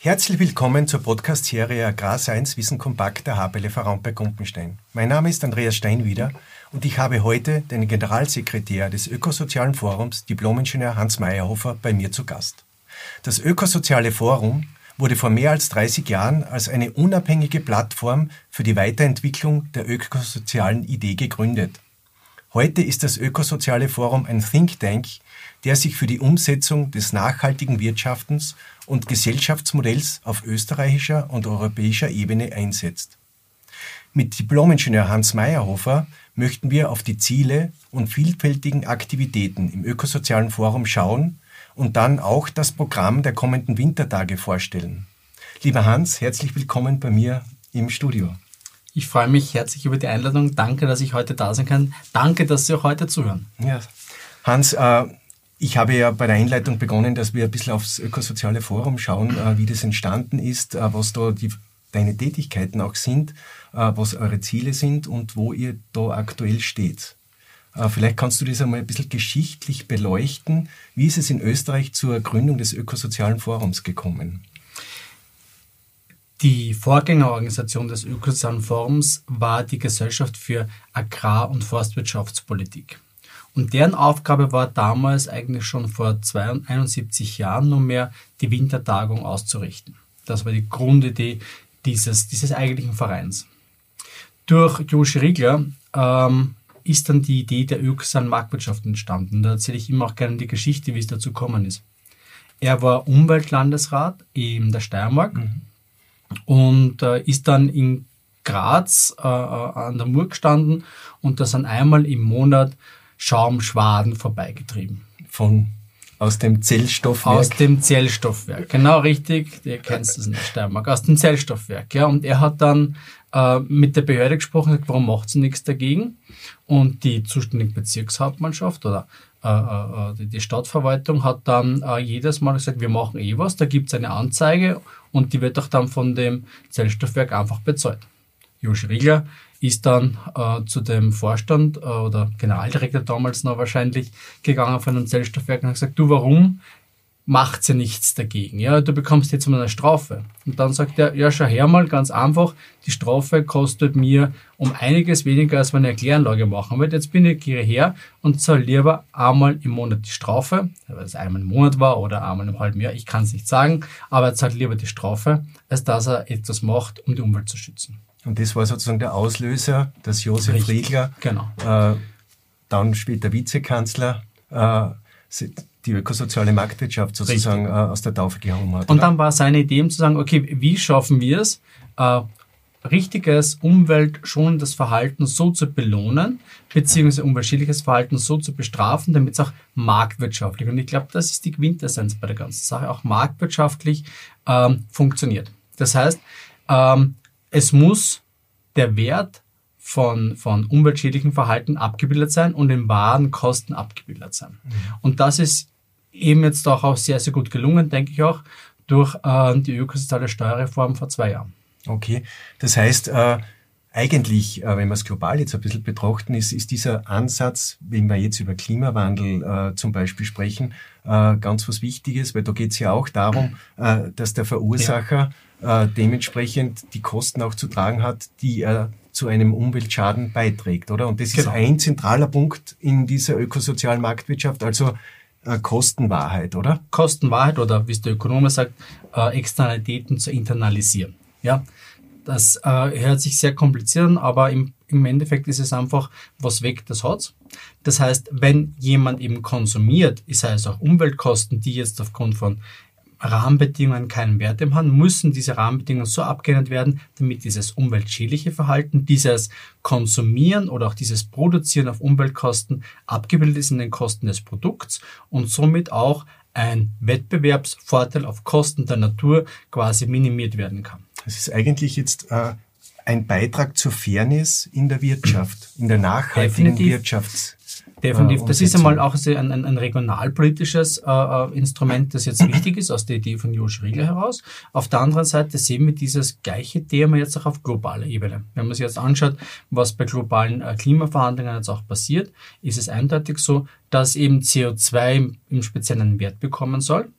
Herzlich willkommen zur Podcast-Serie Agrarseins Wissen Kompakt der HPLV Raumberg Gumpenstein. Mein Name ist Andreas Steinwieder und ich habe heute den Generalsekretär des Ökosozialen Forums, Diplomingenieur Hans Meyerhofer, bei mir zu Gast. Das Ökosoziale Forum wurde vor mehr als 30 Jahren als eine unabhängige Plattform für die Weiterentwicklung der ökosozialen Idee gegründet. Heute ist das Ökosoziale Forum ein Think Tank, der sich für die Umsetzung des nachhaltigen Wirtschaftens und Gesellschaftsmodells auf österreichischer und europäischer Ebene einsetzt. Mit Diplomingenieur Hans Meyerhofer möchten wir auf die Ziele und vielfältigen Aktivitäten im Ökosozialen Forum schauen und dann auch das Programm der kommenden Wintertage vorstellen. Lieber Hans, herzlich willkommen bei mir im Studio. Ich freue mich herzlich über die Einladung. Danke, dass ich heute da sein kann. Danke, dass Sie auch heute zuhören. Ja. Hans, äh, ich habe ja bei der Einleitung begonnen, dass wir ein bisschen aufs ökosoziale Forum schauen, äh, wie das entstanden ist, äh, was da die, deine Tätigkeiten auch sind, äh, was eure Ziele sind und wo ihr da aktuell steht. Vielleicht kannst du das einmal ein bisschen geschichtlich beleuchten. Wie ist es in Österreich zur Gründung des ökosozialen Forums gekommen? Die Vorgängerorganisation des ökosozialen Forums war die Gesellschaft für Agrar- und Forstwirtschaftspolitik. Und deren Aufgabe war damals eigentlich schon vor 71 Jahren nunmehr die Wintertagung auszurichten. Das war die Grundidee dieses, dieses eigentlichen Vereins. Durch Josch Riegler ähm, ist dann die Idee der ökosozialen Marktwirtschaft entstanden. Da erzähle ich immer auch gerne die Geschichte, wie es dazu gekommen ist. Er war Umweltlandesrat in der Steiermark mhm. und äh, ist dann in Graz äh, äh an der Mur gestanden und da sind einmal im Monat Schaumschwaden vorbeigetrieben. Von aus dem Zellstoffwerk? Aus dem Zellstoffwerk, genau richtig. Ihr kennt das in der Steiermark. Aus dem Zellstoffwerk, ja. Und er hat dann äh, mit der Behörde gesprochen, gesagt, warum macht sie nichts dagegen? Und die zuständige Bezirkshauptmannschaft oder äh, äh, die, die Stadtverwaltung hat dann äh, jedes Mal gesagt, wir machen eh was, da gibt es eine Anzeige und die wird auch dann von dem Zellstoffwerk einfach bezahlt. Josch Riegler ist dann äh, zu dem Vorstand äh, oder Generaldirektor damals noch wahrscheinlich gegangen von einem Zellstoffwerk und hat gesagt, du, warum macht sie nichts dagegen? Ja, du bekommst jetzt mal eine Strafe. Und dann sagt er, ja, schau her mal, ganz einfach, die Strafe kostet mir um einiges weniger, als wenn ich eine Kläranlage machen würde. Jetzt bin ich hierher und zahle lieber einmal im Monat die Strafe, weil es einmal im Monat war oder einmal im halben Jahr, ich kann es nicht sagen, aber er zahlt lieber die Strafe, als dass er etwas macht, um die Umwelt zu schützen. Und das war sozusagen der Auslöser, dass Josef Richtig, Riegler, genau. äh, dann später Vizekanzler, äh, die ökosoziale Marktwirtschaft sozusagen äh, aus der Taufe gehauen hat. Und oder? dann war seine Idee, um zu sagen, okay, wie schaffen wir es, äh, richtiges, umweltschonendes Verhalten so zu belohnen, beziehungsweise umweltschädliches Verhalten so zu bestrafen, damit es auch marktwirtschaftlich, und ich glaube, das ist die Quintessenz bei der ganzen Sache, auch marktwirtschaftlich ähm, funktioniert. Das heißt, ähm, es muss der Wert von, von umweltschädlichen Verhalten abgebildet sein und in wahren Kosten abgebildet sein. Mhm. Und das ist eben jetzt auch, auch sehr, sehr gut gelungen, denke ich auch, durch äh, die ökosoziale Steuerreform vor zwei Jahren. Okay, das heißt, äh, eigentlich, äh, wenn wir es global jetzt ein bisschen betrachten, ist, ist dieser Ansatz, wenn wir jetzt über Klimawandel äh, zum Beispiel sprechen, äh, ganz was Wichtiges, weil da geht es ja auch darum, äh, dass der Verursacher ja. äh, dementsprechend die Kosten auch zu tragen hat, die er zu einem Umweltschaden beiträgt, oder? Und das genau. ist ein zentraler Punkt in dieser ökosozialen Marktwirtschaft, also äh, Kostenwahrheit, oder? Kostenwahrheit oder, wie es der Ökonom sagt, äh, Externalitäten zu internalisieren. Ja, das äh, hört sich sehr kompliziert an, aber im, im Endeffekt ist es einfach, was weg, das hat's. Das heißt, wenn jemand eben konsumiert, ist es auch Umweltkosten, die jetzt aufgrund von Rahmenbedingungen keinen Wert im haben, müssen diese Rahmenbedingungen so abgeändert werden, damit dieses umweltschädliche Verhalten, dieses Konsumieren oder auch dieses Produzieren auf Umweltkosten abgebildet ist in den Kosten des Produkts und somit auch ein Wettbewerbsvorteil auf Kosten der Natur quasi minimiert werden kann. Das ist eigentlich jetzt äh, ein Beitrag zur Fairness in der Wirtschaft, in der nachhaltigen Definitiv. Wirtschafts Definitiv. Äh, das ist einmal auch ein, ein, ein regionalpolitisches äh, äh, Instrument, das jetzt wichtig ist, aus der Idee von Josh Riegler heraus. Auf der anderen Seite sehen wir dieses gleiche Thema jetzt auch auf globaler Ebene. Wenn man sich jetzt anschaut, was bei globalen äh, Klimaverhandlungen jetzt auch passiert, ist es eindeutig so, dass eben CO2 im, im Speziellen einen Wert bekommen soll.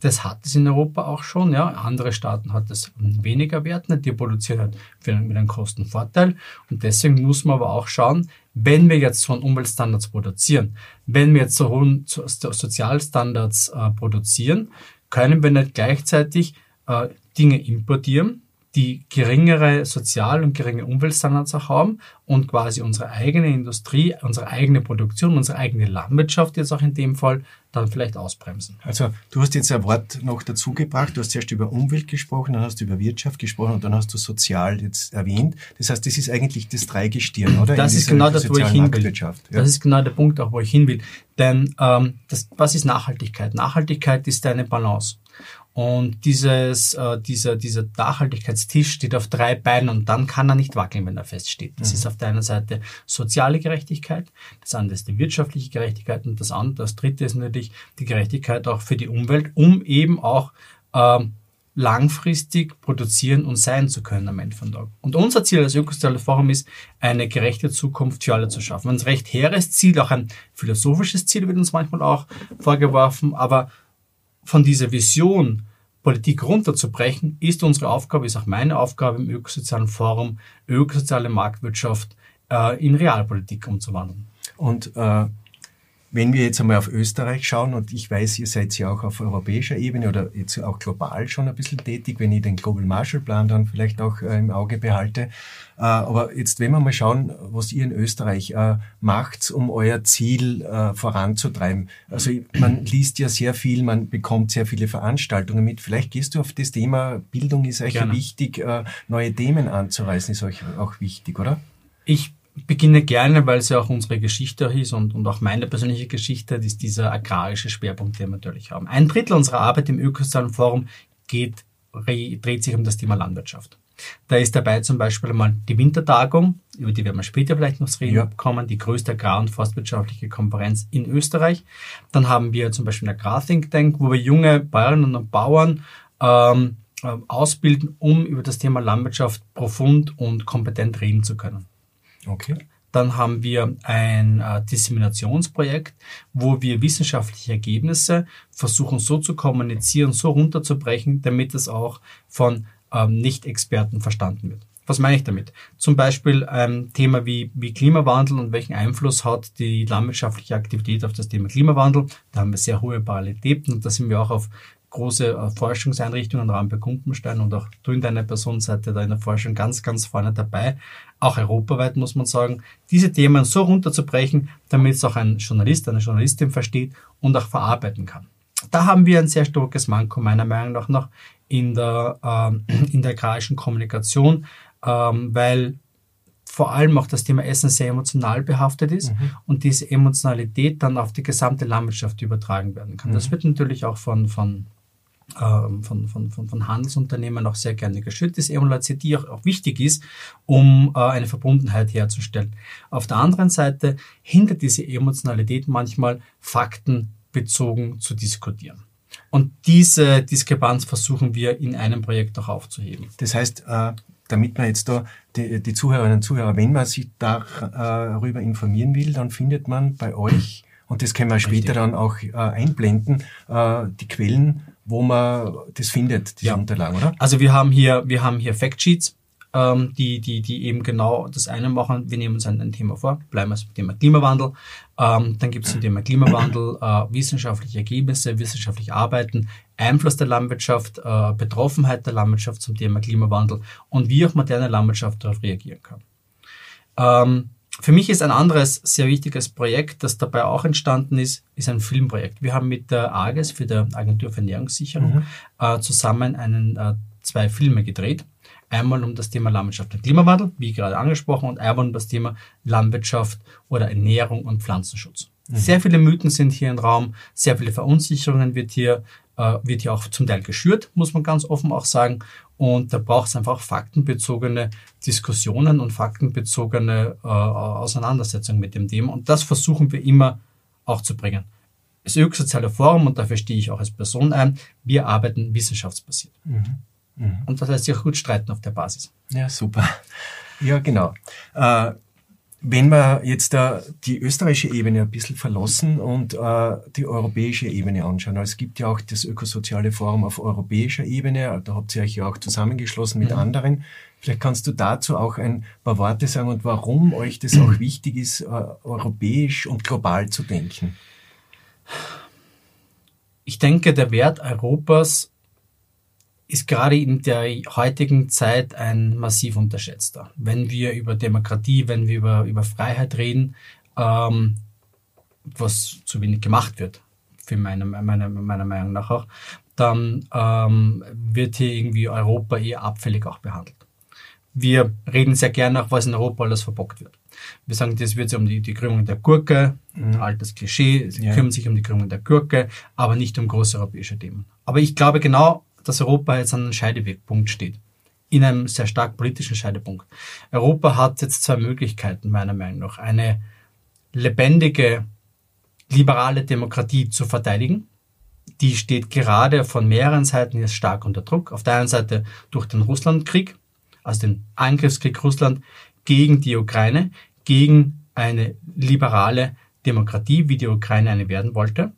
Das hat es in Europa auch schon. Ja. Andere Staaten hat es weniger Wert. Die produzieren halt mit einem Kostenvorteil. Und deswegen muss man aber auch schauen, wenn wir jetzt einen Umweltstandards produzieren, wenn wir jetzt so hohen Sozialstandards äh, produzieren, können wir nicht gleichzeitig äh, Dinge importieren, die geringere Sozial- und geringe Umweltstandards auch haben und quasi unsere eigene Industrie, unsere eigene Produktion, unsere eigene Landwirtschaft jetzt auch in dem Fall dann vielleicht ausbremsen. Also du hast jetzt ein Wort noch dazu gebracht. Du hast zuerst über Umwelt gesprochen, dann hast du über Wirtschaft gesprochen und dann hast du sozial jetzt erwähnt. Das heißt, das ist eigentlich das Dreigestirn, oder? Das ist genau das, wo ich hin will. Ja. Das ist genau der Punkt, auch wo ich hin will. Denn ähm, das, was ist Nachhaltigkeit? Nachhaltigkeit ist eine Balance. Und dieses, äh, dieser, dieser Nachhaltigkeitstisch steht auf drei Beinen und dann kann er nicht wackeln, wenn er feststeht. Das mhm. ist auf der einen Seite soziale Gerechtigkeit, das andere ist die wirtschaftliche Gerechtigkeit und das andere, das dritte ist natürlich die Gerechtigkeit auch für die Umwelt, um eben auch ähm, langfristig produzieren und sein zu können am Ende von Tag. Und unser Ziel als Ökosoziales Forum ist, eine gerechte Zukunft für alle zu schaffen. Ein recht hehres Ziel, auch ein philosophisches Ziel wird uns manchmal auch vorgeworfen, aber von dieser Vision Politik runterzubrechen, ist unsere Aufgabe, ist auch meine Aufgabe im ökosozialen Forum, ökosoziale Marktwirtschaft äh, in Realpolitik umzuwandeln. Und äh, wenn wir jetzt einmal auf Österreich schauen, und ich weiß, ihr seid ja auch auf europäischer Ebene oder jetzt auch global schon ein bisschen tätig, wenn ich den Global Marshall Plan dann vielleicht auch äh, im Auge behalte. Äh, aber jetzt, wenn wir mal schauen, was ihr in Österreich äh, macht, um euer Ziel äh, voranzutreiben. Also man liest ja sehr viel, man bekommt sehr viele Veranstaltungen mit. Vielleicht gehst du auf das Thema Bildung ist euch wichtig, äh, neue Themen anzureißen ist euch auch wichtig, oder? Ich beginne gerne, weil es ja auch unsere Geschichte ist und, und auch meine persönliche Geschichte, ist dieser agrarische Schwerpunkt, den wir natürlich haben. Ein Drittel unserer Arbeit im Ökosozialen Forum geht, dreht sich um das Thema Landwirtschaft. Da ist dabei zum Beispiel einmal die Wintertagung, über die werden wir später vielleicht noch reden ja. kommen, die größte agrar- und forstwirtschaftliche Konferenz in Österreich. Dann haben wir zum Beispiel einen Agrar-Think Tank, wo wir junge Bäuerinnen und Bauern ähm, äh, ausbilden, um über das Thema Landwirtschaft profund und kompetent reden zu können. Okay. Dann haben wir ein äh, Disseminationsprojekt, wo wir wissenschaftliche Ergebnisse versuchen so zu kommunizieren, so runterzubrechen, damit es auch von ähm, Nicht-Experten verstanden wird. Was meine ich damit? Zum Beispiel ein ähm, Thema wie, wie Klimawandel und welchen Einfluss hat die landwirtschaftliche Aktivität auf das Thema Klimawandel. Da haben wir sehr hohe Parallelitäten und da sind wir auch auf große äh, Forschungseinrichtungen, Rampe Kumpenstein und auch du in deiner Personenseite da in der Forschung ganz, ganz vorne dabei. Auch europaweit muss man sagen, diese Themen so runterzubrechen, damit es auch ein Journalist, eine Journalistin versteht und auch verarbeiten kann. Da haben wir ein sehr starkes Manko meiner Meinung nach noch in der, ähm, in der agrarischen Kommunikation, ähm, weil vor allem auch das Thema Essen sehr emotional behaftet ist mhm. und diese Emotionalität dann auf die gesamte Landwirtschaft übertragen werden kann. Mhm. Das wird natürlich auch von, von von, von, von, von Handelsunternehmen auch sehr gerne geschützt ist, Emulation, die auch, auch wichtig ist, um äh, eine Verbundenheit herzustellen. Auf der anderen Seite hinter diese Emotionalität manchmal Fakten bezogen zu diskutieren. Und diese Diskrepanz versuchen wir in einem Projekt auch aufzuheben. Das heißt, äh, damit man jetzt da die, die Zuhörerinnen und Zuhörer, wenn man sich darüber informieren will, dann findet man bei euch, und das können wir später Richtig. dann auch äh, einblenden, die Quellen wo man das findet, diese ja. Unterlagen, oder? Also wir haben hier, wir haben hier Factsheets, ähm, die, die, die eben genau das eine machen. Wir nehmen uns ein, ein Thema vor, bleiben wir beim Thema Klimawandel. Ähm, dann gibt es zum Thema Klimawandel äh, wissenschaftliche Ergebnisse, wissenschaftliche Arbeiten, Einfluss der Landwirtschaft, äh, Betroffenheit der Landwirtschaft zum Thema Klimawandel und wie auch moderne Landwirtschaft darauf reagieren kann. Ähm, für mich ist ein anderes sehr wichtiges Projekt, das dabei auch entstanden ist, ist ein Filmprojekt. Wir haben mit der AGES, für der Agentur für Ernährungssicherung, mhm. äh, zusammen einen, äh, zwei Filme gedreht. Einmal um das Thema Landwirtschaft und Klimawandel, wie gerade angesprochen, und einmal um das Thema Landwirtschaft oder Ernährung und Pflanzenschutz. Mhm. Sehr viele Mythen sind hier im Raum, sehr viele Verunsicherungen wird hier äh, wird ja auch zum Teil geschürt, muss man ganz offen auch sagen. Und da braucht es einfach faktenbezogene Diskussionen und faktenbezogene äh, Auseinandersetzungen mit dem Thema. Und das versuchen wir immer auch zu bringen. Das Ökosoziale Forum, und dafür stehe ich auch als Person ein, wir arbeiten wissenschaftsbasiert. Mhm. Mhm. Und das lässt sich auch gut streiten auf der Basis. Ja, super. Ja, genau. Äh, wenn wir jetzt äh, die österreichische Ebene ein bisschen verlassen und äh, die europäische Ebene anschauen, also es gibt ja auch das Ökosoziale Forum auf europäischer Ebene, da habt ihr euch ja auch zusammengeschlossen mit mhm. anderen. Vielleicht kannst du dazu auch ein paar Worte sagen und warum euch das auch wichtig ist, äh, europäisch und global zu denken. Ich denke, der Wert Europas ist gerade in der heutigen Zeit ein massiv unterschätzter. Wenn wir über Demokratie, wenn wir über, über Freiheit reden, ähm, was zu wenig gemacht wird, für meine, meine, meiner Meinung nach auch, dann ähm, wird hier irgendwie Europa eher abfällig auch behandelt. Wir reden sehr gerne auch, was in Europa alles verbockt wird. Wir sagen, das wird sich um die, die Krümmung der Gurke, mhm. altes Klischee, sie ja. kümmern sich um die Krümmung der Gurke, aber nicht um große europäische Themen. Aber ich glaube genau dass Europa jetzt an einem Scheidewegpunkt steht. In einem sehr stark politischen Scheidepunkt. Europa hat jetzt zwei Möglichkeiten, meiner Meinung nach. Eine lebendige, liberale Demokratie zu verteidigen. Die steht gerade von mehreren Seiten jetzt stark unter Druck. Auf der einen Seite durch den Russlandkrieg, also den Angriffskrieg Russland gegen die Ukraine, gegen eine liberale Demokratie, wie die Ukraine eine werden wollte.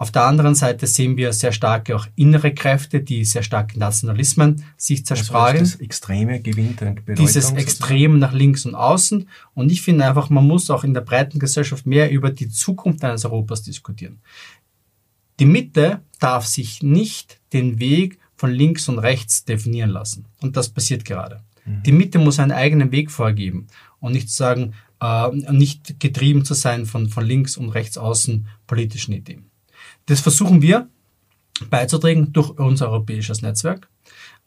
Auf der anderen Seite sehen wir sehr starke auch innere Kräfte, die sehr starke Nationalismen sich zerschlagen. Also das Extreme gewinnt an Bedeutung. Dieses Extrem nach links und außen. Und ich finde einfach, man muss auch in der breiten Gesellschaft mehr über die Zukunft eines Europas diskutieren. Die Mitte darf sich nicht den Weg von links und rechts definieren lassen. Und das passiert gerade. Mhm. Die Mitte muss einen eigenen Weg vorgeben und nicht sagen, äh, nicht getrieben zu sein von, von links und rechts außen politischen Ideen. Das versuchen wir beizutragen durch unser europäisches Netzwerk.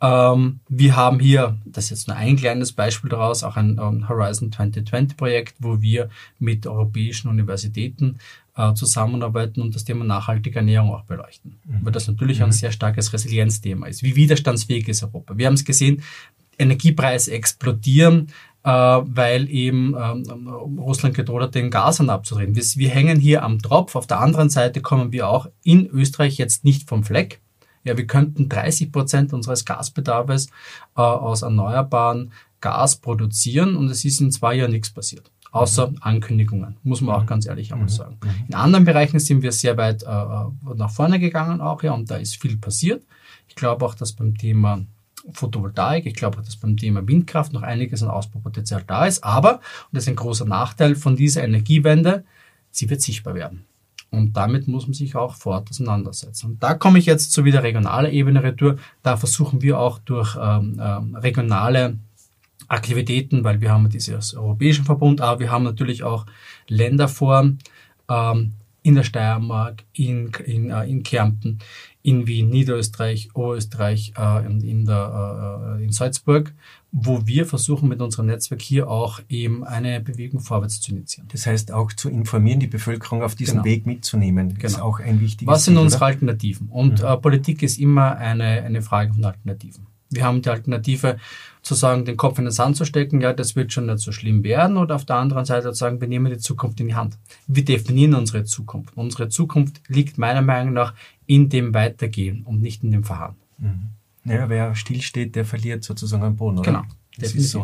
Ähm, wir haben hier, das ist jetzt nur ein kleines Beispiel daraus, auch ein Horizon 2020 Projekt, wo wir mit europäischen Universitäten äh, zusammenarbeiten und das Thema nachhaltige Ernährung auch beleuchten. Mhm. Weil das natürlich mhm. ein sehr starkes Resilienzthema ist. Wie widerstandsfähig ist Europa? Wir haben es gesehen, Energiepreise explodieren, weil eben ähm, Russland gedroht hat, den Gashahn abzudrehen. Wir, wir hängen hier am Tropf. Auf der anderen Seite kommen wir auch in Österreich jetzt nicht vom Fleck. Ja, wir könnten 30 Prozent unseres Gasbedarfs äh, aus erneuerbaren Gas produzieren und es ist in zwei Jahren nichts passiert. Außer mhm. Ankündigungen, muss man auch mhm. ganz ehrlich einmal mhm. sagen. In anderen Bereichen sind wir sehr weit äh, äh, nach vorne gegangen auch, ja, und da ist viel passiert. Ich glaube auch, dass beim Thema Photovoltaik. Ich glaube, dass beim Thema Windkraft noch einiges an Ausbaupotenzial da ist. Aber, und das ist ein großer Nachteil von dieser Energiewende, sie wird sichtbar werden. Und damit muss man sich auch fort auseinandersetzen. Und da komme ich jetzt zu wieder regionaler Ebene retour. Da versuchen wir auch durch ähm, ähm, regionale Aktivitäten, weil wir haben dieses europäischen Verbund, aber wir haben natürlich auch Länder vor, ähm, in der Steiermark, in, in, äh, in Kärnten, in Wien, Niederösterreich, Oberösterreich, äh, in, der, äh, in Salzburg, wo wir versuchen mit unserem Netzwerk hier auch eben eine Bewegung vorwärts zu initiieren. Das heißt auch zu informieren, die Bevölkerung auf diesen genau. Weg mitzunehmen, genau. ist auch ein wichtiges Was sind unsere oder? Alternativen? Und mhm. äh, Politik ist immer eine, eine Frage von Alternativen. Wir haben die Alternative zu sagen, den Kopf in den Sand zu stecken, ja, das wird schon nicht so schlimm werden. Oder auf der anderen Seite zu sagen, wir nehmen die Zukunft in die Hand. Wir definieren unsere Zukunft. Unsere Zukunft liegt meiner Meinung nach in dem Weitergehen und nicht in dem Verharren. Mhm. Ja, wer stillsteht, der verliert sozusagen einen Boden, oder? Genau. Das ist so.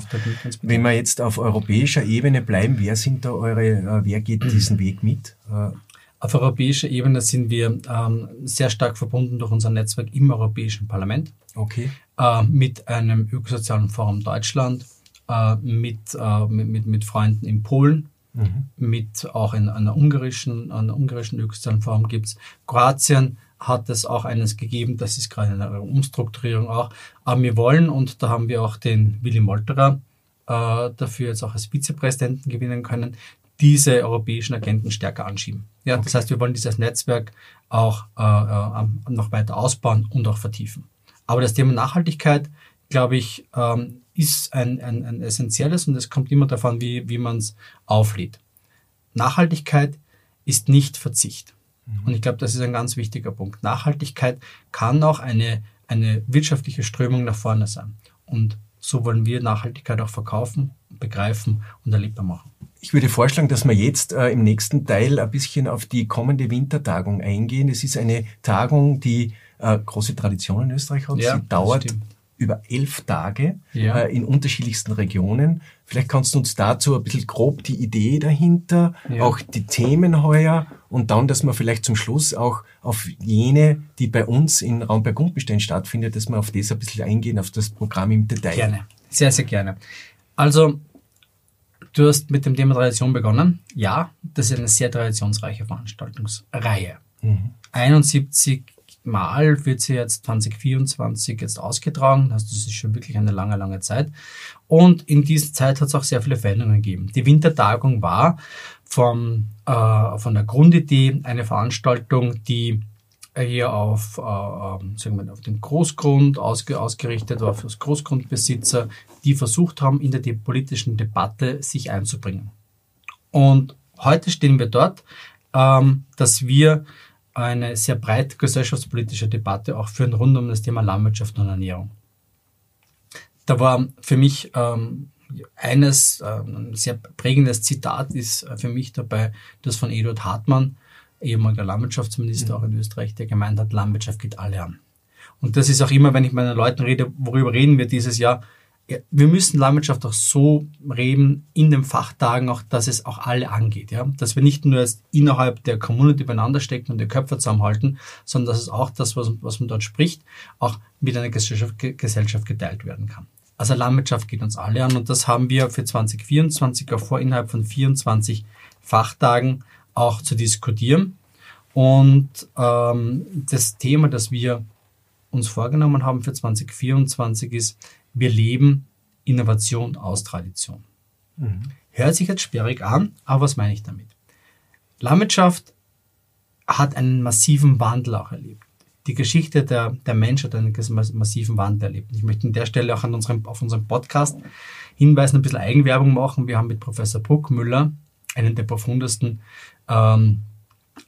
Wenn wir jetzt auf europäischer Ebene bleiben, wer sind da eure, äh, wer geht diesen Weg mit? Äh, auf europäischer Ebene sind wir ähm, sehr stark verbunden durch unser Netzwerk im Europäischen Parlament. Okay. Äh, mit einem Ökosozialen Forum Deutschland, äh, mit, äh, mit, mit, mit, Freunden in Polen, mhm. mit auch in einer ungarischen, einer ungarischen Ökosozialen Forum gibt's. Kroatien hat es auch eines gegeben, das ist gerade eine Umstrukturierung auch. Aber wir wollen, und da haben wir auch den Willy Molterer äh, dafür jetzt auch als Vizepräsidenten gewinnen können, diese europäischen Agenten stärker anschieben. Ja, okay. Das heißt, wir wollen dieses Netzwerk auch äh, äh, noch weiter ausbauen und auch vertiefen. Aber das Thema Nachhaltigkeit, glaube ich, ähm, ist ein, ein, ein essentielles und es kommt immer davon, wie, wie man es auflädt. Nachhaltigkeit ist nicht Verzicht. Mhm. Und ich glaube, das ist ein ganz wichtiger Punkt. Nachhaltigkeit kann auch eine, eine wirtschaftliche Strömung nach vorne sein. Und so wollen wir Nachhaltigkeit auch verkaufen, begreifen und erlebbar machen. Ich würde vorschlagen, dass wir jetzt äh, im nächsten Teil ein bisschen auf die kommende Wintertagung eingehen. Es ist eine Tagung, die äh, große Tradition in Österreich hat. Ja, Sie dauert über elf Tage ja. äh, in unterschiedlichsten Regionen. Vielleicht kannst du uns dazu ein bisschen grob die Idee dahinter, ja. auch die Themen heuer und dann, dass wir vielleicht zum Schluss auch auf jene, die bei uns in Raumberg-Gumpenstein stattfindet, dass wir auf das ein bisschen eingehen, auf das Programm im Detail. Gerne, sehr, sehr gerne. Also, du hast mit dem Thema Tradition begonnen. Ja, das ist eine sehr traditionsreiche Veranstaltungsreihe. Mhm. 71 Mal wird sie jetzt 2024 jetzt ausgetragen. Das ist schon wirklich eine lange, lange Zeit. Und in dieser Zeit hat es auch sehr viele Veränderungen gegeben. Die Wintertagung war vom, äh, von der Grundidee eine Veranstaltung, die hier auf, äh, ähm, sagen wir, auf den Großgrund ausge, ausgerichtet war, für Großgrundbesitzer, die versucht haben, in der politischen Debatte sich einzubringen. Und heute stehen wir dort, ähm, dass wir eine sehr breite gesellschaftspolitische Debatte auch führen rund um das Thema Landwirtschaft und Ernährung. Da war für mich ähm, eines, äh, ein sehr prägendes Zitat ist äh, für mich dabei, das von Eduard Hartmann, ehemaliger Landwirtschaftsminister mhm. auch in Österreich, der gemeint hat, Landwirtschaft geht alle an. Und das ist auch immer, wenn ich mit meinen Leuten rede, worüber reden wir dieses Jahr, wir müssen Landwirtschaft auch so reden in den Fachtagen auch, dass es auch alle angeht, ja, dass wir nicht nur innerhalb der Community beieinander stecken und die Köpfe zusammenhalten, sondern dass es auch das, was, was man dort spricht, auch mit einer Gesellschaft, Gesellschaft geteilt werden kann. Also Landwirtschaft geht uns alle an und das haben wir für 2024 auch vor, innerhalb von 24 Fachtagen auch zu diskutieren. Und ähm, das Thema, das wir uns vorgenommen haben für 2024 ist, wir leben Innovation aus Tradition. Mhm. Hört sich jetzt sperrig an, aber was meine ich damit? Landwirtschaft hat einen massiven Wandel auch erlebt. Die Geschichte der, der Menschheit hat einen massiven Wandel erlebt. Ich möchte an der Stelle auch an unserem, auf unserem Podcast hinweisen, ein bisschen Eigenwerbung machen. Wir haben mit Professor Bruckmüller, einen der profundesten ähm,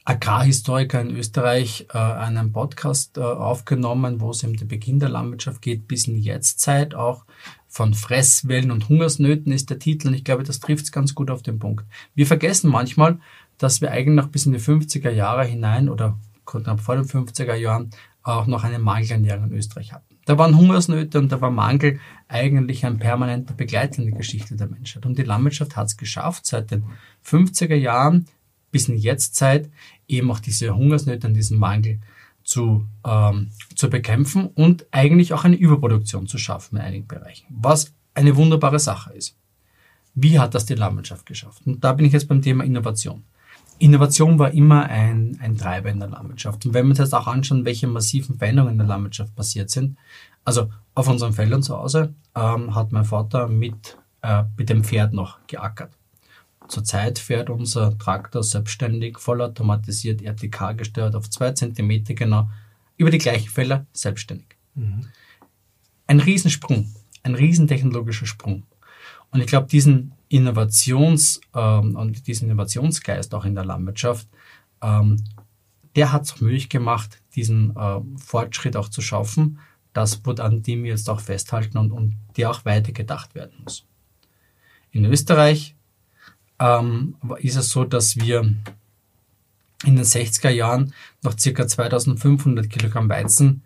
Agrarhistoriker in Österreich äh, einen Podcast äh, aufgenommen, wo es um den Beginn der Landwirtschaft geht, bis in die Jetztzeit auch. Von Fresswellen und Hungersnöten ist der Titel und ich glaube, das trifft es ganz gut auf den Punkt. Wir vergessen manchmal, dass wir eigentlich noch bis in die 50er Jahre hinein oder knapp vor den 50er Jahren auch noch einen Mangelernährung in Österreich hatten. Da waren Hungersnöte und da war Mangel eigentlich ein permanenter Begleiter in der Geschichte der Menschheit. Und die Landwirtschaft hat es geschafft, seit den 50er Jahren bis in die Jetztzeit eben auch diese Hungersnöte und diesen Mangel zu, ähm, zu bekämpfen und eigentlich auch eine Überproduktion zu schaffen in einigen Bereichen, was eine wunderbare Sache ist. Wie hat das die Landwirtschaft geschafft? Und da bin ich jetzt beim Thema Innovation. Innovation war immer ein, ein Treiber in der Landwirtschaft. Und wenn wir uns jetzt auch anschauen, welche massiven Veränderungen in der Landwirtschaft passiert sind, also auf unseren Feldern zu Hause ähm, hat mein Vater mit, äh, mit dem Pferd noch geackert. Zurzeit fährt unser Traktor selbstständig, vollautomatisiert, RTK gesteuert, auf zwei Zentimeter genau, über die gleichen Felder selbstständig. Mhm. Ein Riesensprung, ein riesentechnologischer Sprung. Und ich glaube, diesen Innovations- ähm, und diesen Innovationsgeist auch in der Landwirtschaft, ähm, der hat es möglich gemacht, diesen äh, Fortschritt auch zu schaffen. Das, an dem wir jetzt auch festhalten und, und der auch weitergedacht werden muss. In Österreich ähm, ist es so, dass wir in den 60er Jahren noch circa 2500 Kilogramm Weizen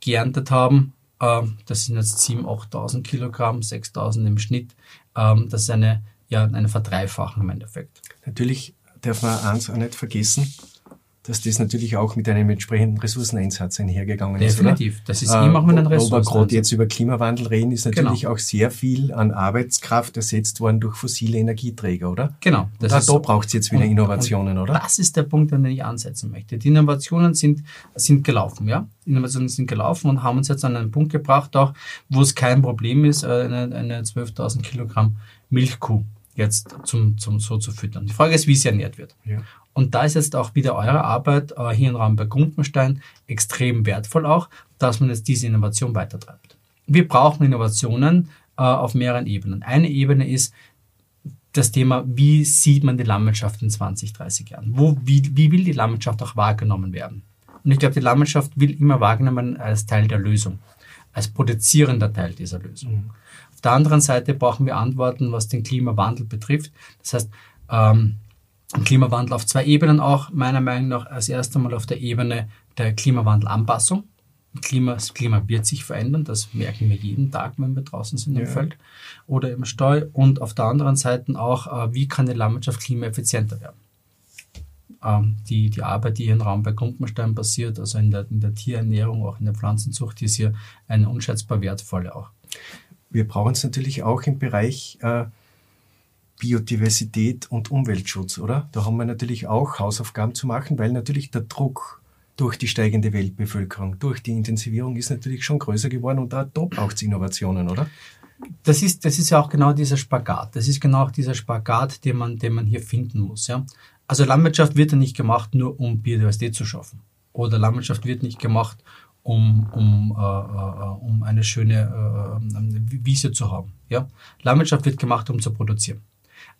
geerntet haben. Ähm, das sind jetzt 7.000, 8.000 Kilogramm, 6.000 im Schnitt. Ähm, das ist eine, ja, eine Verdreifachung im Endeffekt. Natürlich darf man eins auch nicht vergessen dass das natürlich auch mit einem entsprechenden Ressourceneinsatz einhergegangen ist. Definitiv. Das ist immer auch mit einem Ressourceneinsatz. Wir gerade jetzt über Klimawandel reden, ist natürlich genau. auch sehr viel an Arbeitskraft ersetzt worden durch fossile Energieträger, oder? Genau. Das und da braucht es jetzt wieder und, Innovationen, und oder? Das ist der Punkt, an den ich ansetzen möchte. Die Innovationen sind, sind gelaufen, ja. Innovationen sind gelaufen und haben uns jetzt an einen Punkt gebracht, auch wo es kein Problem ist, äh, eine, eine 12.000 Kilogramm Milchkuh jetzt zum, zum so zu füttern. Die Frage ist, wie sie ernährt wird. Ja. Und da ist jetzt auch wieder eure Arbeit äh, hier im Raum bei Grundenstein extrem wertvoll auch, dass man jetzt diese Innovation weitertreibt. Wir brauchen Innovationen äh, auf mehreren Ebenen. Eine Ebene ist das Thema, wie sieht man die Landwirtschaft in 20, 30 Jahren? Wo, wie, wie will die Landwirtschaft auch wahrgenommen werden? Und ich glaube, die Landwirtschaft will immer wahrgenommen als Teil der Lösung, als produzierender Teil dieser Lösung. Mhm. Auf der anderen Seite brauchen wir Antworten, was den Klimawandel betrifft. Das heißt, ähm, Klimawandel auf zwei Ebenen auch, meiner Meinung nach als erstes Mal auf der Ebene der Klimawandelanpassung. Klima, das Klima wird sich verändern, das merken wir jeden Tag, wenn wir draußen sind im ja. Feld oder im Stall. Und auf der anderen Seite auch, äh, wie kann die Landwirtschaft klimaeffizienter werden? Ähm, die, die Arbeit, die hier im Raum bei Kumpenstein passiert, also in der, in der Tierernährung, auch in der Pflanzenzucht, die ist hier eine unschätzbar wertvolle auch. Wir brauchen es natürlich auch im Bereich äh, Biodiversität und Umweltschutz, oder? Da haben wir natürlich auch Hausaufgaben zu machen, weil natürlich der Druck durch die steigende Weltbevölkerung, durch die Intensivierung ist natürlich schon größer geworden und da, braucht es Innovationen, oder? Das ist, das ist ja auch genau dieser Spagat. Das ist genau auch dieser Spagat, den man, den man hier finden muss. Ja? Also Landwirtschaft wird ja nicht gemacht, nur um Biodiversität zu schaffen. Oder Landwirtschaft wird nicht gemacht, um, um, äh, äh, um eine schöne äh, Wiese zu haben. Ja? Landwirtschaft wird gemacht, um zu produzieren.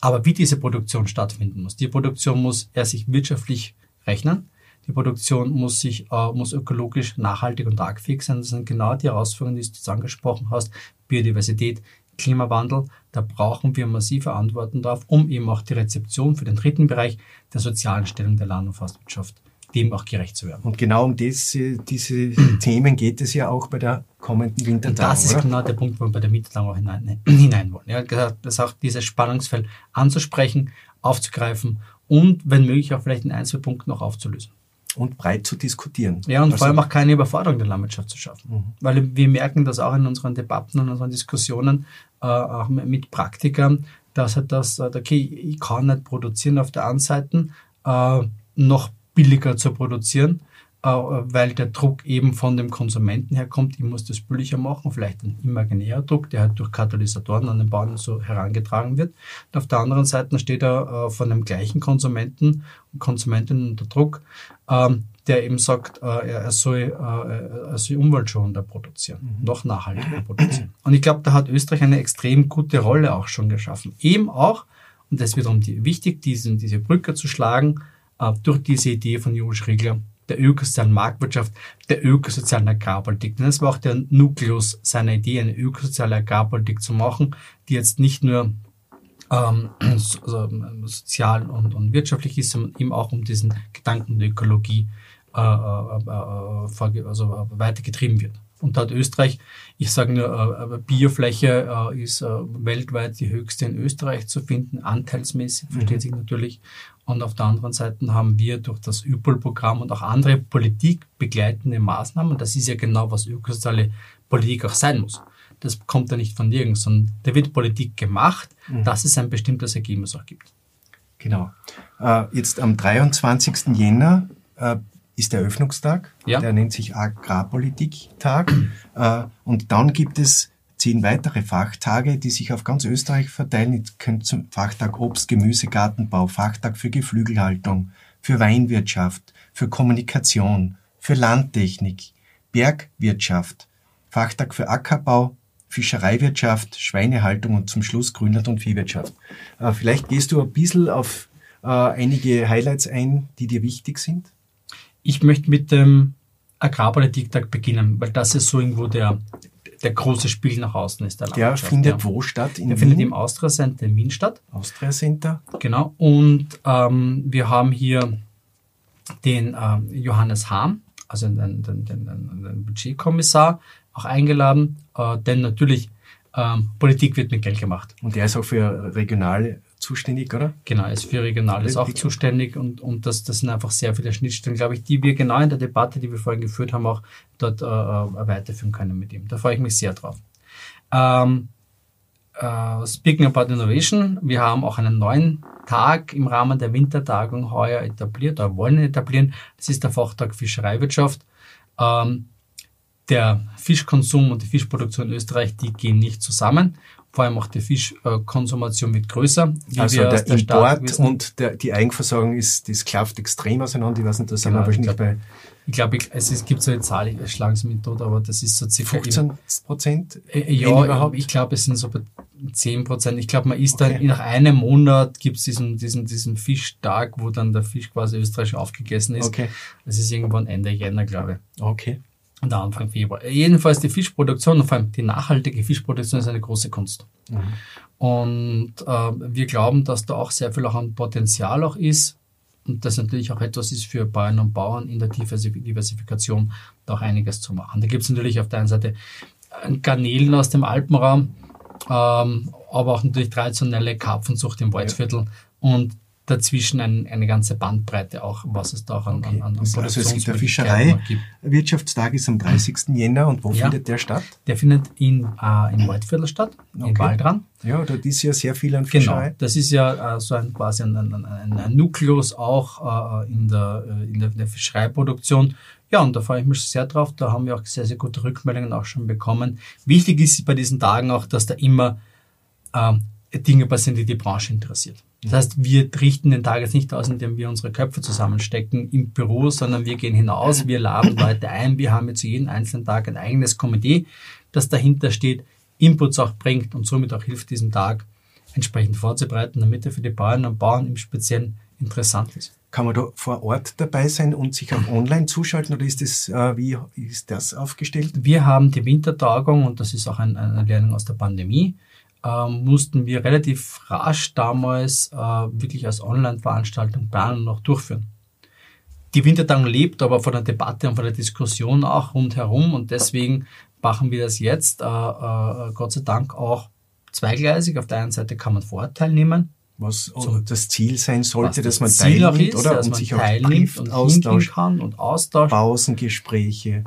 Aber wie diese Produktion stattfinden muss, die Produktion muss er sich wirtschaftlich rechnen. Die Produktion muss sich, äh, muss ökologisch nachhaltig und tragfähig sein. Das sind genau die Herausforderungen, die du jetzt angesprochen hast. Biodiversität, Klimawandel. Da brauchen wir massive Antworten darauf, um eben auch die Rezeption für den dritten Bereich der sozialen Stellung der Land- und Forstwirtschaft dem auch gerecht zu werden. Und genau um diese, diese Themen geht es ja auch bei der kommenden Wintertagung. das ist oder? genau der Punkt, wo wir bei der Wintertagung auch hinein, hinein wollen. Ja, gesagt, das auch dieses Spannungsfeld anzusprechen, aufzugreifen und wenn möglich auch vielleicht in ein, zwei Punkten noch aufzulösen und breit zu diskutieren. Ja, und also, vor allem auch keine Überforderung der Landwirtschaft zu schaffen. Mhm. Weil wir merken das auch in unseren Debatten und unseren Diskussionen, äh, auch mit Praktikern, dass halt das, äh, okay, ich kann nicht produzieren auf der einen Seite, äh, noch billiger zu produzieren, äh, weil der Druck eben von dem Konsumenten herkommt. Ich muss das billiger machen, vielleicht ein imaginärer Druck, der halt durch Katalysatoren an den Bauern so herangetragen wird. Und auf der anderen Seite steht er äh, von dem gleichen Konsumenten und Konsumentinnen unter Druck, ähm, der eben sagt, äh, er, soll, er soll umweltschonender produzieren, mhm. noch nachhaltiger produzieren. Und ich glaube, da hat Österreich eine extrem gute Rolle auch schon geschaffen. Eben auch, und das ist wiederum die, wichtig, diese Brücke zu schlagen, durch diese Idee von Jonas Riegler, der ökosozialen Marktwirtschaft, der ökosozialen Agrarpolitik. Denn das war auch der Nukleus seiner Idee, eine ökosoziale Agrarpolitik zu machen, die jetzt nicht nur ähm, also, sozial und, und wirtschaftlich ist, sondern eben auch um diesen Gedanken der Ökologie äh, äh, äh, also weitergetrieben wird. Und da hat Österreich, ich sage nur, äh, Biofläche äh, ist äh, weltweit die höchste in Österreich zu finden, anteilsmäßig, versteht mhm. sich natürlich. Und auf der anderen Seite haben wir durch das ÖPOL-Programm und auch andere politikbegleitende Maßnahmen, das ist ja genau, was ökosoziale Politik auch sein muss. Das kommt ja nicht von nirgends, sondern da wird Politik gemacht, mhm. dass es ein bestimmtes Ergebnis auch gibt. Genau. Jetzt am 23. Jänner ist der Eröffnungstag. Ja. Der nennt sich Agrarpolitiktag. äh, und dann gibt es zehn weitere Fachtage, die sich auf ganz Österreich verteilen. Jetzt könnt zum Fachtag Obst, Gemüse, Gartenbau, Fachtag für Geflügelhaltung, für Weinwirtschaft, für Kommunikation, für Landtechnik, Bergwirtschaft, Fachtag für Ackerbau, Fischereiwirtschaft, Schweinehaltung und zum Schluss Grünland und Viehwirtschaft. Äh, vielleicht gehst du ein bisschen auf äh, einige Highlights ein, die dir wichtig sind? Ich möchte mit dem Agrarpolitiktag beginnen, weil das ist so irgendwo der, der große Spiel nach außen ist. Der, der findet ja. wo statt? In der Wien? findet im Austria Center in Wien statt. Austria Center. Genau. Und ähm, wir haben hier den ähm, Johannes Hahn, also den, den, den, den Budgetkommissar, auch eingeladen, äh, denn natürlich ähm, Politik wird mit Geld gemacht. Und der ist auch für regionale zuständig, oder? Genau, er ist für Regionales auch zuständig und, und das, das sind einfach sehr viele Schnittstellen, glaube ich, die wir genau in der Debatte, die wir vorhin geführt haben, auch dort äh, äh weiterführen können mit ihm. Da freue ich mich sehr drauf. Ähm, äh, speaking about Innovation, wir haben auch einen neuen Tag im Rahmen der Wintertagung heuer etabliert oder wollen etablieren. Das ist der Fachtag Fischereiwirtschaft. Ähm, der Fischkonsum und die Fischproduktion in Österreich, die gehen nicht zusammen vor allem auch die Fischkonsumation wird größer. also der, der Import und der, die Eigenversorgung ist, das klafft extrem auseinander. Ich weiß nicht, genau, sind wir wahrscheinlich bei... Ich glaube, es, es gibt so eine Zahl, ich schlage es mit tot, aber das ist so circa... 15 Prozent? Äh, ja, überhaupt? ich glaube, es sind so bei 10 Prozent. Ich glaube, man isst okay. dann nach einem Monat gibt es diesen, diesen, diesen Fischtag, wo dann der Fisch quasi österreichisch aufgegessen ist. Okay. Das ist irgendwann Ende Jänner, glaube ich. Okay. Und Anfang Februar. Jedenfalls die Fischproduktion und vor allem die nachhaltige Fischproduktion ist eine große Kunst. Mhm. Und äh, wir glauben, dass da auch sehr viel auch an Potenzial auch ist und das natürlich auch etwas ist für Bauern und Bauern in der Diversifikation da auch einiges zu machen. Da gibt es natürlich auf der einen Seite Garnelen aus dem Alpenraum, ähm, aber auch natürlich traditionelle Karpfenzucht im Waldviertel. Ja. Und dazwischen ein, eine ganze Bandbreite auch, was es da auch an, okay. an, an Also es gibt der Fischerei. Wirtschaftstag ist am 30. Jänner und wo ja. findet der statt? Der findet in, äh, im Waldviertel statt, okay. in Waldran. Ja, da ist ja sehr viel an genau. Fischerei. Genau, das ist ja äh, so ein quasi ein, ein, ein, ein Nukleus auch äh, in, der, äh, in, der, in der Fischereiproduktion. Ja, und da freue ich mich sehr drauf. Da haben wir auch sehr, sehr gute Rückmeldungen auch schon bekommen. Wichtig ist bei diesen Tagen auch, dass da immer äh, Dinge passieren, die die Branche interessiert. Das heißt, wir richten den Tag jetzt nicht aus, indem wir unsere Köpfe zusammenstecken im Büro, sondern wir gehen hinaus, wir laden Leute ein, wir haben jetzt jeden einzelnen Tag ein eigenes Komitee, das dahinter steht, Inputs auch bringt und somit auch hilft, diesen Tag entsprechend vorzubereiten, damit er für die Bauern und Bauern im Speziellen interessant ist. Kann man da vor Ort dabei sein und sich auch online zuschalten oder ist das, äh, wie ist das aufgestellt? Wir haben die Wintertagung und das ist auch ein, eine Lernung aus der Pandemie ähm, mussten wir relativ rasch damals äh, wirklich als Online-Veranstaltung planen und auch durchführen. Die Wintertagung lebt aber von der Debatte und von der Diskussion auch rundherum und deswegen machen wir das jetzt, äh, äh, Gott sei Dank, auch zweigleisig. Auf der einen Seite kann man vor Ort teilnehmen. Was so, das Ziel sein sollte, dass man Ziel teilnimmt, ist, oder? Und man sich teilnimmt auch trifft, und Austausch, kann und austauscht. Pausengespräche.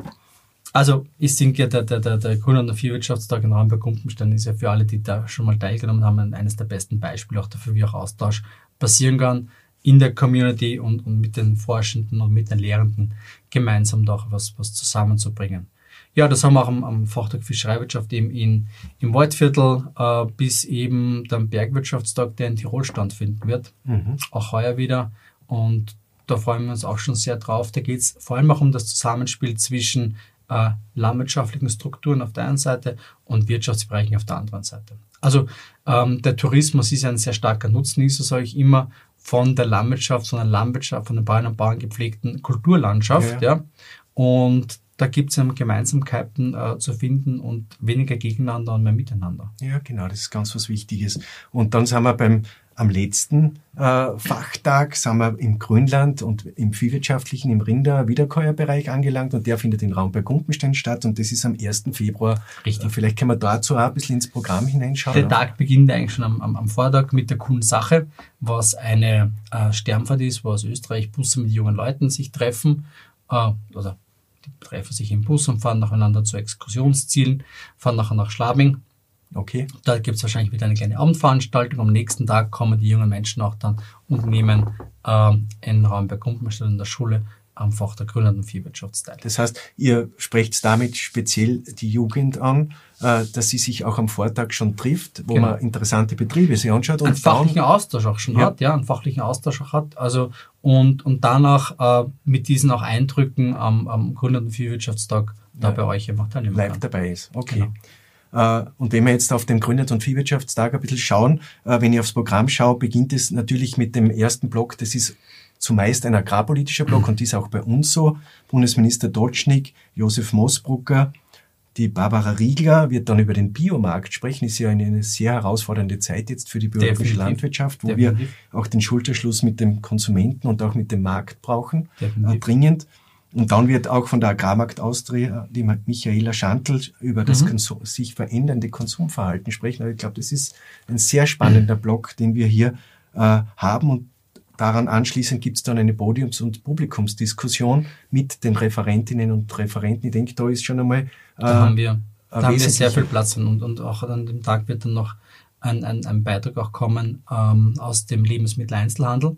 Also ich denke, ja, der, der, der, der Grün- und der Viehwirtschaftstag in Ramberg-Gumpenstein ist ja für alle, die da schon mal teilgenommen haben, eines der besten Beispiele auch dafür, wie auch Austausch passieren kann in der Community und, und mit den Forschenden und mit den Lehrenden gemeinsam da auch was, was zusammenzubringen. Ja, das haben wir auch am, am Fachtag Fischereiwirtschaft eben in, im Waldviertel äh, bis eben der Bergwirtschaftstag, der in Tirol stattfinden wird. Mhm. Auch heuer wieder. Und da freuen wir uns auch schon sehr drauf. Da geht es vor allem auch um das Zusammenspiel zwischen äh, landwirtschaftlichen Strukturen auf der einen Seite und Wirtschaftsbereichen auf der anderen Seite. Also ähm, der Tourismus ist ein sehr starker Nutznießer, sage ich immer, von der Landwirtschaft, von der Landwirtschaft, von den Bauern und Bauern gepflegten Kulturlandschaft. Ja. ja. Und da gibt es Gemeinsamkeiten äh, zu finden und weniger gegeneinander und mehr miteinander. Ja, genau, das ist ganz was Wichtiges. Und dann sind wir beim am letzten äh, Fachtag sind wir im Grünland und im viehwirtschaftlichen, im Rinder-Wiederkäuerbereich angelangt und der findet in Raum bei Gumpenstein statt und das ist am 1. Februar. Richtig. vielleicht können wir dazu auch ein bisschen ins Programm hineinschauen. Der Tag beginnt eigentlich schon am, am, am Vortag mit der coolen Sache, was eine äh, Sternfahrt ist, wo aus Österreich Busse mit jungen Leuten sich treffen äh, oder die treffen sich im Bus und fahren nacheinander zu Exkursionszielen, fahren nachher nach Schlabing Okay. Da gibt es wahrscheinlich wieder eine kleine Abendveranstaltung. Am nächsten Tag kommen die jungen Menschen auch dann und nehmen ähm, einen Raum bei Kumpenstadt in der Schule am Fach der und Viehwirtschaft teil. Das heißt, ihr sprecht damit speziell die Jugend an, äh, dass sie sich auch am Vortag schon trifft, wo genau. man interessante Betriebe sich anschaut und einen fachlichen Austausch auch schon ja. hat, ja, einen fachlichen Austausch auch hat. Also und und danach äh, mit diesen auch Eindrücken am, am und Viehwirtschaftstag da ja. bei euch einfach teilnehmen Live kann. dabei ist. Okay. Genau. Äh, und wenn wir jetzt auf den Gründers- und Viehwirtschaftstag ein bisschen schauen, äh, wenn ich aufs Programm schaue, beginnt es natürlich mit dem ersten Block. Das ist zumeist ein agrarpolitischer Block und ist auch bei uns so. Bundesminister Dotschnig, Josef Moosbrucker, die Barbara Riegler wird dann über den Biomarkt sprechen. Ist ja eine, eine sehr herausfordernde Zeit jetzt für die biologische Landwirtschaft, wo Definitiv. wir auch den Schulterschluss mit dem Konsumenten und auch mit dem Markt brauchen, äh, dringend. Und dann wird auch von der Agrarmarkt Austria die Michaela Schantl über das mhm. sich verändernde Konsumverhalten sprechen. Also ich glaube, das ist ein sehr spannender Block, den wir hier äh, haben. Und daran anschließend gibt es dann eine Podiums- und Publikumsdiskussion mit den Referentinnen und Referenten. Ich denke, da ist schon einmal. Äh, da haben wir, da haben wir sehr viel Platz und, und auch an dem Tag wird dann noch ein, ein, ein Beitrag auch kommen ähm, aus dem Lebensmitteleinzelhandel,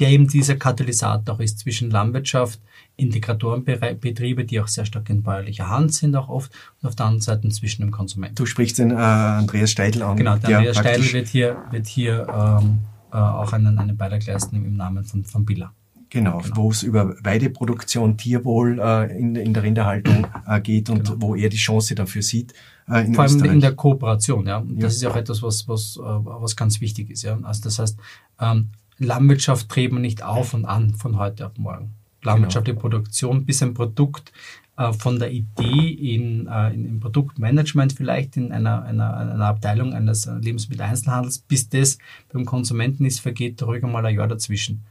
der eben dieser Katalysator ist zwischen Landwirtschaft, Integratorenbetriebe, die auch sehr stark in bäuerlicher Hand sind, auch oft, und auf der anderen Seite zwischen dem Konsumenten. Du sprichst den äh, Andreas Steidl an. Genau, der Andreas Steidl wird hier, wird hier ähm, äh, auch einen, einen Beitrag leisten im Namen von, von Billa. Genau, genau. wo es über Weideproduktion, Tierwohl äh, in, in der Rinderhaltung äh, geht und genau. wo er die Chance dafür sieht. Äh, in Vor allem in der Kooperation, ja. Und ja. Das ist ja auch etwas, was, was, äh, was ganz wichtig ist. Ja. Also das heißt, ähm, Landwirtschaft dreht man nicht auf und an von heute auf morgen. Landwirtschaftliche genau. Produktion, bis ein Produkt äh, von der Idee in, äh, in, im Produktmanagement vielleicht in einer, einer, einer Abteilung eines Lebensmitteleinzelhandels, bis das beim Konsumenten ist, vergeht ruhig einmal ein Jahr dazwischen.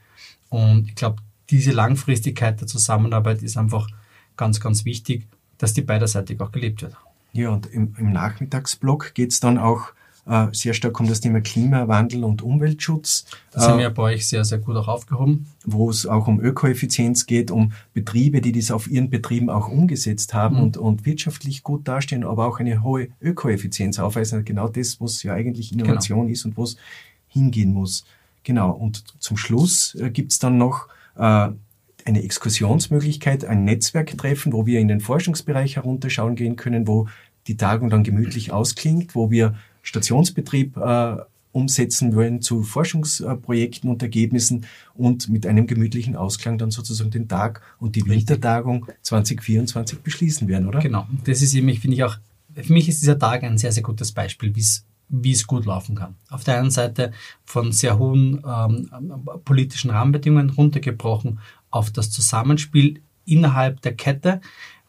Und ich glaube, diese Langfristigkeit der Zusammenarbeit ist einfach ganz, ganz wichtig, dass die beiderseitig auch gelebt wird. Ja, und im, im Nachmittagsblock geht es dann auch sehr stark um das Thema Klimawandel und Umweltschutz. Da sind wir bei euch sehr, sehr gut auch aufgehoben. Wo es auch um Ökoeffizienz geht, um Betriebe, die das auf ihren Betrieben auch umgesetzt haben mhm. und, und wirtschaftlich gut dastehen, aber auch eine hohe Ökoeffizienz aufweisen. Genau das, was ja eigentlich Innovation genau. ist und wo es hingehen muss. Genau, und zum Schluss äh, gibt's dann noch äh, eine Exkursionsmöglichkeit, ein Netzwerktreffen, wo wir in den Forschungsbereich herunterschauen gehen können, wo die Tagung dann gemütlich ausklingt, wo wir Stationsbetrieb äh, umsetzen wollen zu Forschungsprojekten und Ergebnissen und mit einem gemütlichen Ausklang dann sozusagen den Tag und die Wintertagung 2024 beschließen werden, oder? Genau. Das ist eben, finde ich auch, für mich ist dieser Tag ein sehr, sehr gutes Beispiel, wie es wie es gut laufen kann. Auf der einen Seite von sehr hohen ähm, politischen Rahmenbedingungen runtergebrochen auf das Zusammenspiel innerhalb der Kette,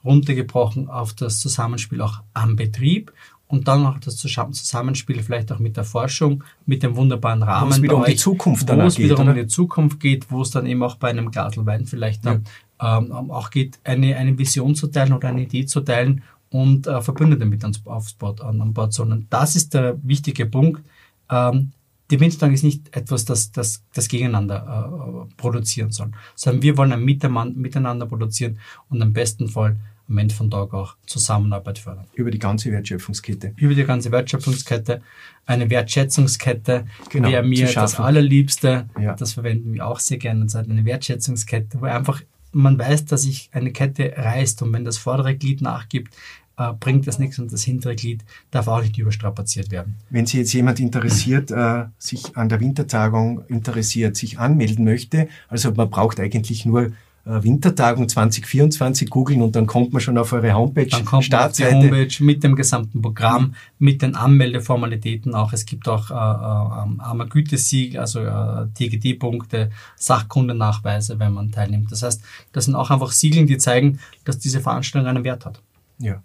runtergebrochen auf das Zusammenspiel auch am Betrieb und dann noch das Zusammenspiel vielleicht auch mit der Forschung, mit dem wunderbaren Rahmen. Wo es wieder um die Zukunft dann Wo es wiederum um die Zukunft geht, wo es dann eben auch bei einem Glasl Wein vielleicht dann ja. ähm, auch geht, eine, eine Vision zu teilen oder eine Idee zu teilen und äh, Verbündete mit ans, aufs Board, an, an Bord, sondern das ist der wichtige Punkt. Ähm, die Wintertage ist nicht etwas, das, das, das gegeneinander äh, produzieren soll, sondern wir wollen ein Miteinander produzieren und am besten Fall am Ende von Tag auch Zusammenarbeit fördern. Über die ganze Wertschöpfungskette. Über die ganze Wertschöpfungskette. Eine Wertschätzungskette genau, wäre mir das allerliebste. Ja. Das verwenden wir auch sehr gerne. Und eine Wertschätzungskette, wo einfach man weiß, dass sich eine Kette reißt und wenn das vordere Glied nachgibt, äh, bringt das nichts und das hintere Glied darf auch nicht überstrapaziert werden. Wenn sich jetzt jemand interessiert, äh, sich an der Wintertagung interessiert, sich anmelden möchte, also man braucht eigentlich nur Wintertagung 2024 googeln und dann kommt man schon auf eure Homepage. Dann kommt man auf die Homepage mit dem gesamten Programm, mit den Anmeldeformalitäten auch. Es gibt auch äh, äh, armer Gütesiegel, also äh, TGD-Punkte, Sachkundennachweise, wenn man teilnimmt. Das heißt, das sind auch einfach Siegeln, die zeigen, dass diese Veranstaltung einen Wert hat. Ja.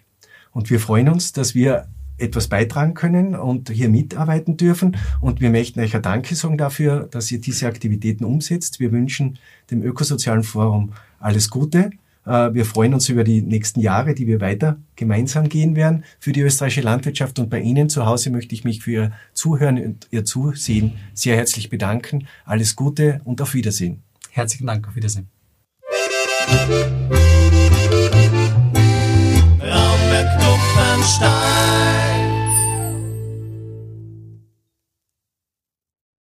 Und wir freuen uns, dass wir etwas beitragen können und hier mitarbeiten dürfen. Und wir möchten euch ein Danke sagen dafür, dass ihr diese Aktivitäten umsetzt. Wir wünschen dem Ökosozialen Forum alles Gute. Äh, wir freuen uns über die nächsten Jahre, die wir weiter gemeinsam gehen werden für die österreichische Landwirtschaft. Und bei Ihnen zu Hause möchte ich mich für Ihr Zuhören und Ihr Zusehen sehr herzlich bedanken. Alles Gute und auf Wiedersehen. Herzlichen Dank, auf Wiedersehen. Stein.